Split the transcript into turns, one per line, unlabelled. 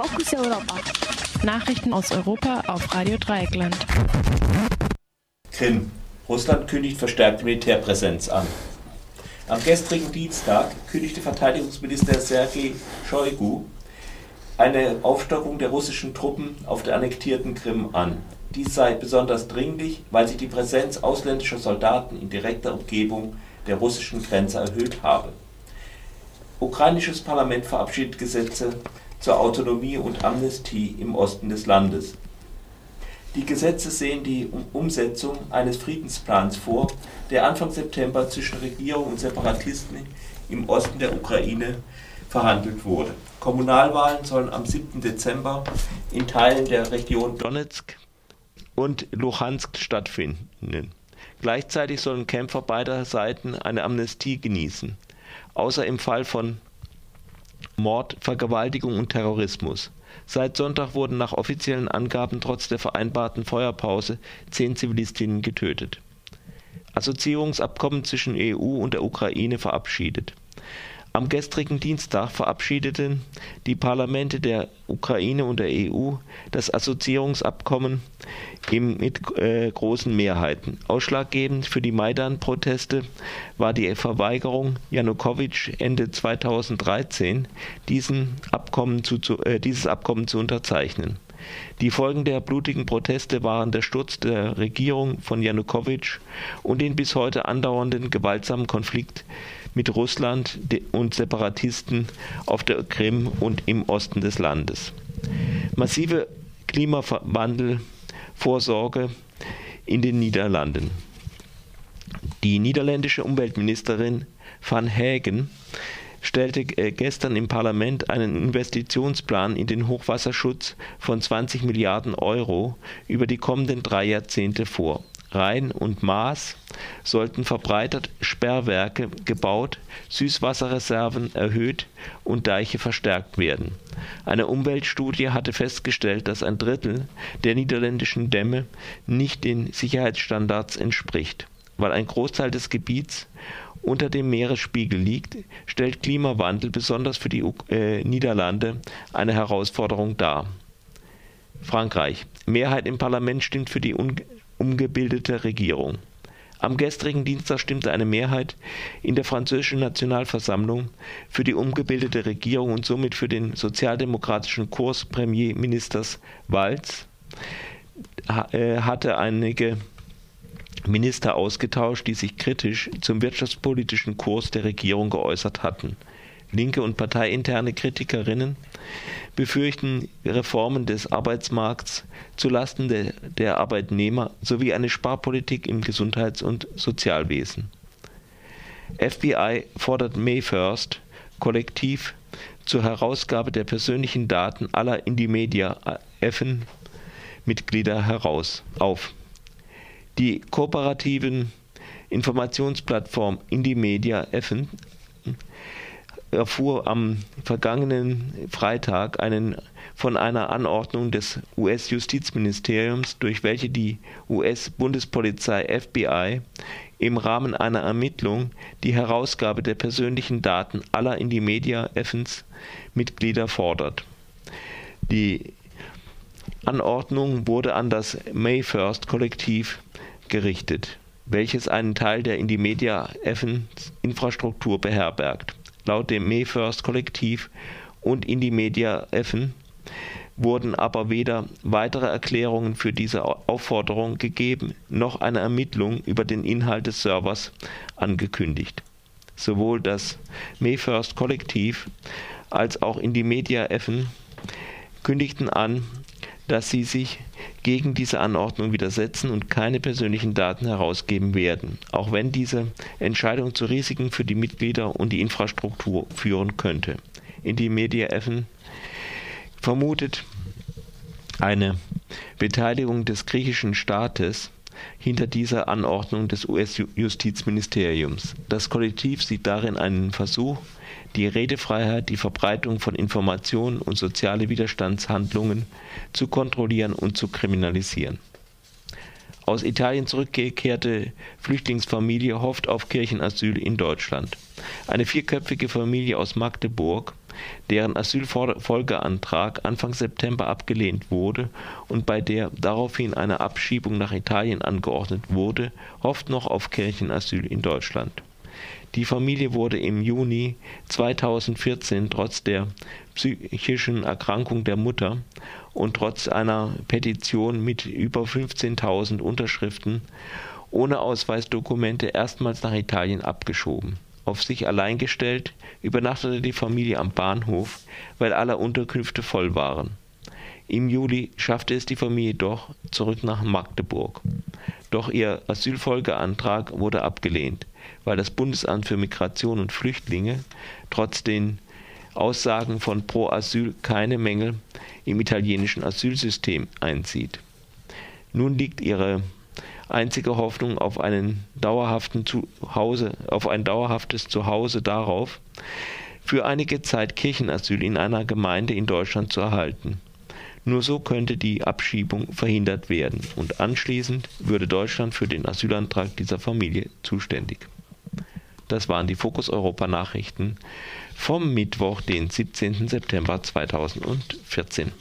Fokus Europa.
Nachrichten aus Europa auf Radio Dreieckland.
Krim. Russland kündigt verstärkte Militärpräsenz an. Am gestrigen Dienstag kündigte Verteidigungsminister Sergei Shoigu eine Aufstockung der russischen Truppen auf der annektierten Krim an. Dies sei besonders dringlich, weil sich die Präsenz ausländischer Soldaten in direkter Umgebung der russischen Grenze erhöht habe. Ukrainisches Parlament verabschiedet Gesetze zur Autonomie und Amnestie im Osten des Landes. Die Gesetze sehen die Umsetzung eines Friedensplans vor, der Anfang September zwischen Regierung und Separatisten im Osten der Ukraine verhandelt wurde. Kommunalwahlen sollen am 7. Dezember in Teilen der Region Donetsk und Luhansk stattfinden. Gleichzeitig sollen Kämpfer beider Seiten eine Amnestie genießen, außer im Fall von Mord, Vergewaltigung und Terrorismus. Seit Sonntag wurden nach offiziellen Angaben trotz der vereinbarten Feuerpause zehn Zivilistinnen getötet. Assoziierungsabkommen zwischen EU und der Ukraine verabschiedet am gestrigen Dienstag verabschiedeten die Parlamente der Ukraine und der EU das Assoziierungsabkommen mit äh, großen Mehrheiten. Ausschlaggebend für die Maidan-Proteste war die Verweigerung Janukowitsch Ende 2013, diesen Abkommen zu, äh, dieses Abkommen zu unterzeichnen. Die Folgen der blutigen Proteste waren der Sturz der Regierung von Janukowitsch und den bis heute andauernden gewaltsamen Konflikt mit Russland und Separatisten auf der Krim und im Osten des Landes. Massive Klimawandelvorsorge in den Niederlanden. Die niederländische Umweltministerin Van Hagen stellte äh, gestern im Parlament einen Investitionsplan in den Hochwasserschutz von 20 Milliarden Euro über die kommenden drei Jahrzehnte vor Rhein und Maas sollten verbreitert Sperrwerke gebaut, Süßwasserreserven erhöht und Deiche verstärkt werden. Eine Umweltstudie hatte festgestellt, dass ein Drittel der niederländischen Dämme nicht den Sicherheitsstandards entspricht. Weil ein Großteil des Gebiets unter dem Meeresspiegel liegt, stellt Klimawandel besonders für die äh, Niederlande eine Herausforderung dar. Frankreich. Mehrheit im Parlament stimmt für die umgebildete Regierung. Am gestrigen Dienstag stimmte eine Mehrheit in der französischen Nationalversammlung für die umgebildete Regierung und somit für den sozialdemokratischen Kurs Premierministers Walz, äh, hatte einige Minister ausgetauscht, die sich kritisch zum wirtschaftspolitischen Kurs der Regierung geäußert hatten. Linke und parteiinterne Kritikerinnen befürchten Reformen des Arbeitsmarkts zulasten de, der Arbeitnehmer sowie eine Sparpolitik im Gesundheits- und Sozialwesen. FBI fordert May First kollektiv zur Herausgabe der persönlichen Daten aller Indymedia-Effen Mitglieder heraus auf. Die kooperativen Informationsplattform Indymedia Effen erfuhr am vergangenen Freitag einen, von einer Anordnung des US-Justizministeriums, durch welche die US-Bundespolizei FBI im Rahmen einer Ermittlung die Herausgabe der persönlichen Daten aller Indymedia Effens Mitglieder fordert. Die Anordnung wurde an das May First Kollektiv gerichtet, welches einen Teil der Indymedia Effens Infrastruktur beherbergt laut dem MeFirst-Kollektiv und Indymedia Effen wurden aber weder weitere Erklärungen für diese Aufforderung gegeben noch eine Ermittlung über den Inhalt des Servers angekündigt. Sowohl das MeFirst Kollektiv als auch Indymedia Effen kündigten an, dass sie sich gegen diese Anordnung widersetzen und keine persönlichen Daten herausgeben werden, auch wenn diese Entscheidung zu Risiken für die Mitglieder und die Infrastruktur führen könnte. Indymedia Effen vermutet eine Beteiligung des griechischen Staates hinter dieser Anordnung des US-Justizministeriums. Das Kollektiv sieht darin einen Versuch, die Redefreiheit, die Verbreitung von Informationen und soziale Widerstandshandlungen zu kontrollieren und zu kriminalisieren. Aus Italien zurückgekehrte Flüchtlingsfamilie hofft auf Kirchenasyl in Deutschland. Eine vierköpfige Familie aus Magdeburg deren Asylfolgeantrag Anfang September abgelehnt wurde und bei der daraufhin eine Abschiebung nach Italien angeordnet wurde, hofft noch auf Kirchenasyl in Deutschland. Die Familie wurde im Juni 2014 trotz der psychischen Erkrankung der Mutter und trotz einer Petition mit über 15.000 Unterschriften ohne Ausweisdokumente erstmals nach Italien abgeschoben auf sich allein gestellt, übernachtete die Familie am Bahnhof, weil alle Unterkünfte voll waren. Im Juli schaffte es die Familie doch zurück nach Magdeburg. Doch ihr Asylfolgeantrag wurde abgelehnt, weil das Bundesamt für Migration und Flüchtlinge trotz den Aussagen von Pro Asyl keine Mängel im italienischen Asylsystem einzieht. Nun liegt ihre einzige Hoffnung auf einen dauerhaften Zuhause, auf ein dauerhaftes Zuhause darauf, für einige Zeit Kirchenasyl in einer Gemeinde in Deutschland zu erhalten. Nur so könnte die Abschiebung verhindert werden und anschließend würde Deutschland für den Asylantrag dieser Familie zuständig. Das waren die Fokus Europa Nachrichten vom Mittwoch, den 17. September 2014.